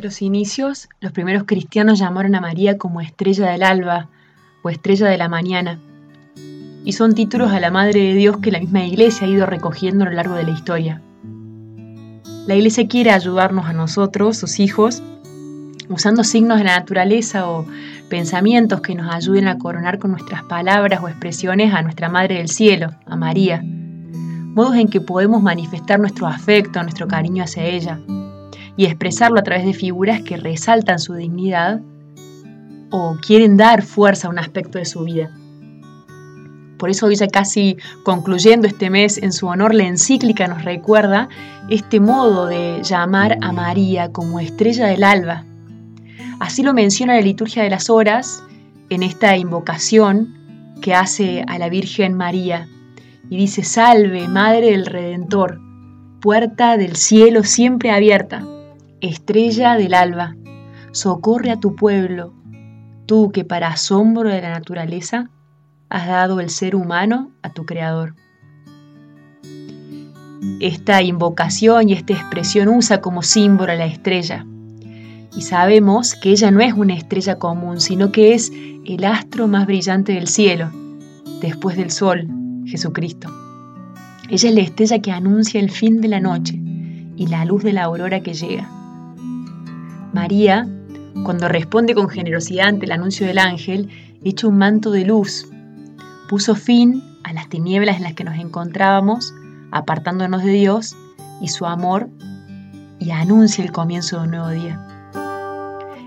los inicios, los primeros cristianos llamaron a María como estrella del alba o estrella de la mañana. Y son títulos a la Madre de Dios que la misma Iglesia ha ido recogiendo a lo largo de la historia. La Iglesia quiere ayudarnos a nosotros, sus hijos, usando signos de la naturaleza o pensamientos que nos ayuden a coronar con nuestras palabras o expresiones a nuestra Madre del Cielo, a María, modos en que podemos manifestar nuestro afecto, nuestro cariño hacia ella, y expresarlo a través de figuras que resaltan su dignidad o quieren dar fuerza a un aspecto de su vida. Por eso hoy ya casi concluyendo este mes en su honor, la encíclica nos recuerda este modo de llamar a María como estrella del alba. Así lo menciona la liturgia de las horas en esta invocación que hace a la Virgen María y dice, salve, Madre del Redentor, puerta del cielo siempre abierta, estrella del alba, socorre a tu pueblo, tú que para asombro de la naturaleza has dado el ser humano a tu Creador. Esta invocación y esta expresión usa como símbolo a la estrella. Y sabemos que ella no es una estrella común, sino que es el astro más brillante del cielo, después del sol, Jesucristo. Ella es la estrella que anuncia el fin de la noche y la luz de la aurora que llega. María, cuando responde con generosidad ante el anuncio del ángel, echa un manto de luz, puso fin a las tinieblas en las que nos encontrábamos, apartándonos de Dios y su amor, y anuncia el comienzo de un nuevo día.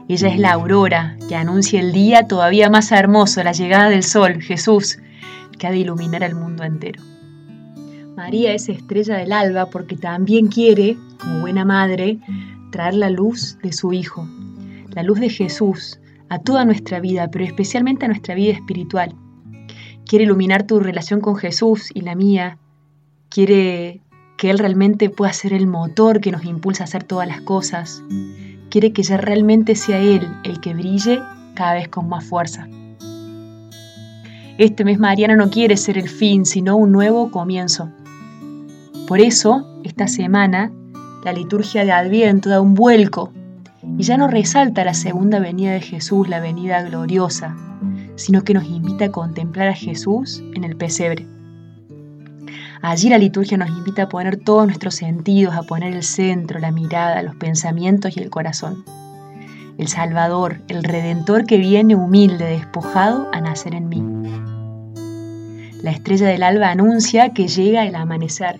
Ella es la aurora que anuncia el día todavía más hermoso, la llegada del sol, Jesús, que ha de iluminar al mundo entero. María es estrella del alba porque también quiere, como buena madre, traer la luz de su Hijo, la luz de Jesús, a toda nuestra vida, pero especialmente a nuestra vida espiritual. Quiere iluminar tu relación con Jesús y la mía. Quiere que Él realmente pueda ser el motor que nos impulsa a hacer todas las cosas. Quiere que ya realmente sea Él el que brille cada vez con más fuerza. Este mes Mariana no quiere ser el fin, sino un nuevo comienzo. Por eso, esta semana, la liturgia de Adviento da un vuelco y ya no resalta la segunda venida de Jesús, la venida gloriosa, sino que nos invita a contemplar a Jesús en el pesebre. Allí la liturgia nos invita a poner todos nuestros sentidos, a poner el centro, la mirada, los pensamientos y el corazón. El Salvador, el Redentor que viene humilde, despojado a nacer en mí. La estrella del alba anuncia que llega el amanecer.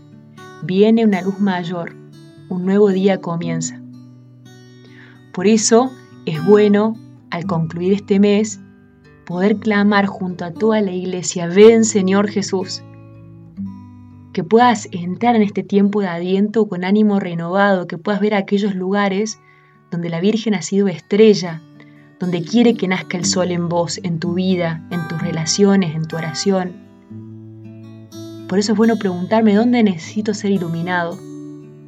Viene una luz mayor, un nuevo día comienza. Por eso es bueno, al concluir este mes, poder clamar junto a toda la iglesia, ven Señor Jesús. Que puedas entrar en este tiempo de adiento con ánimo renovado, que puedas ver aquellos lugares donde la Virgen ha sido estrella, donde quiere que nazca el sol en vos, en tu vida, en tus relaciones, en tu oración por eso es bueno preguntarme dónde necesito ser iluminado,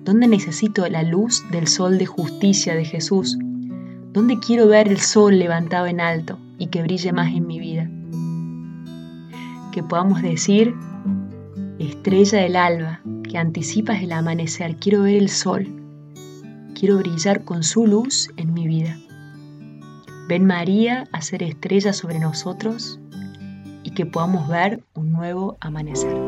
dónde necesito la luz del sol de justicia de Jesús, dónde quiero ver el sol levantado en alto y que brille más en mi vida. Que podamos decir, estrella del alba, que anticipas el amanecer, quiero ver el sol, quiero brillar con su luz en mi vida. Ven María a ser estrella sobre nosotros y que podamos ver un nuevo amanecer.